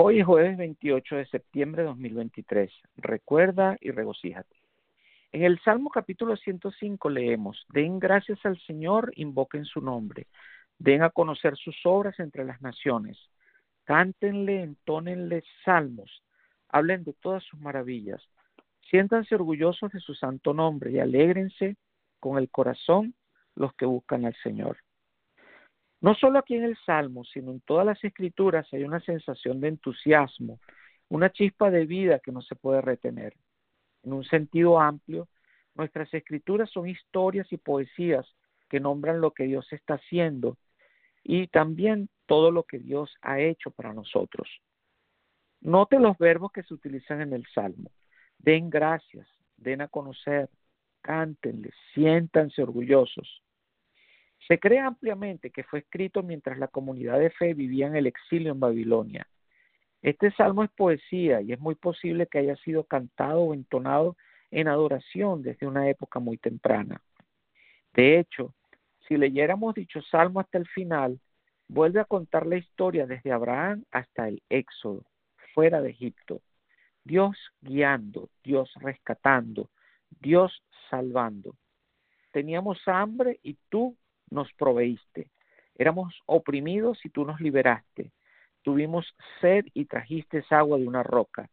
Hoy es jueves 28 de septiembre de 2023. Recuerda y regocíjate. En el Salmo capítulo 105 leemos, Den gracias al Señor, invoquen su nombre, den a conocer sus obras entre las naciones, cántenle, entónenle salmos, hablen de todas sus maravillas, siéntanse orgullosos de su santo nombre y alégrense con el corazón los que buscan al Señor. No solo aquí en el Salmo, sino en todas las escrituras hay una sensación de entusiasmo, una chispa de vida que no se puede retener. En un sentido amplio, nuestras escrituras son historias y poesías que nombran lo que Dios está haciendo y también todo lo que Dios ha hecho para nosotros. Note los verbos que se utilizan en el Salmo. Den gracias, den a conocer, cántenle, siéntanse orgullosos. Se cree ampliamente que fue escrito mientras la comunidad de fe vivía en el exilio en Babilonia. Este salmo es poesía y es muy posible que haya sido cantado o entonado en adoración desde una época muy temprana. De hecho, si leyéramos dicho salmo hasta el final, vuelve a contar la historia desde Abraham hasta el Éxodo, fuera de Egipto. Dios guiando, Dios rescatando, Dios salvando. Teníamos hambre y tú nos proveíste. Éramos oprimidos y tú nos liberaste. Tuvimos sed y trajiste agua de una roca.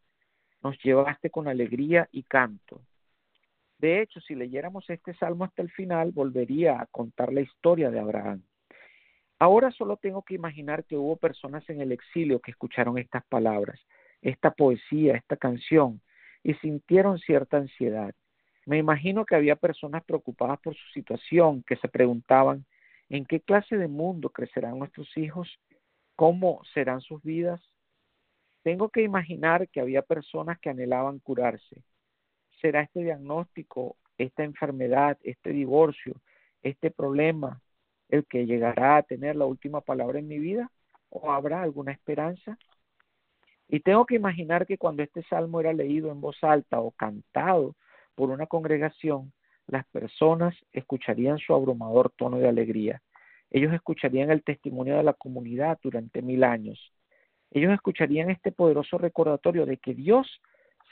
Nos llevaste con alegría y canto. De hecho, si leyéramos este salmo hasta el final, volvería a contar la historia de Abraham. Ahora solo tengo que imaginar que hubo personas en el exilio que escucharon estas palabras, esta poesía, esta canción, y sintieron cierta ansiedad. Me imagino que había personas preocupadas por su situación, que se preguntaban, ¿en qué clase de mundo crecerán nuestros hijos? ¿Cómo serán sus vidas? Tengo que imaginar que había personas que anhelaban curarse. ¿Será este diagnóstico, esta enfermedad, este divorcio, este problema el que llegará a tener la última palabra en mi vida? ¿O habrá alguna esperanza? Y tengo que imaginar que cuando este salmo era leído en voz alta o cantado, por una congregación, las personas escucharían su abrumador tono de alegría. Ellos escucharían el testimonio de la comunidad durante mil años. Ellos escucharían este poderoso recordatorio de que Dios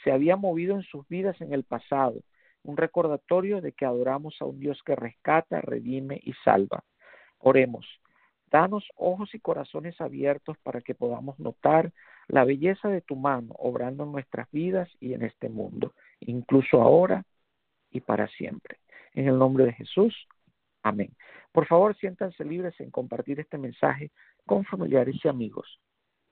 se había movido en sus vidas en el pasado, un recordatorio de que adoramos a un Dios que rescata, redime y salva. Oremos. Danos ojos y corazones abiertos para que podamos notar la belleza de tu mano obrando en nuestras vidas y en este mundo, incluso ahora y para siempre. En el nombre de Jesús. Amén. Por favor, siéntanse libres en compartir este mensaje con familiares y amigos.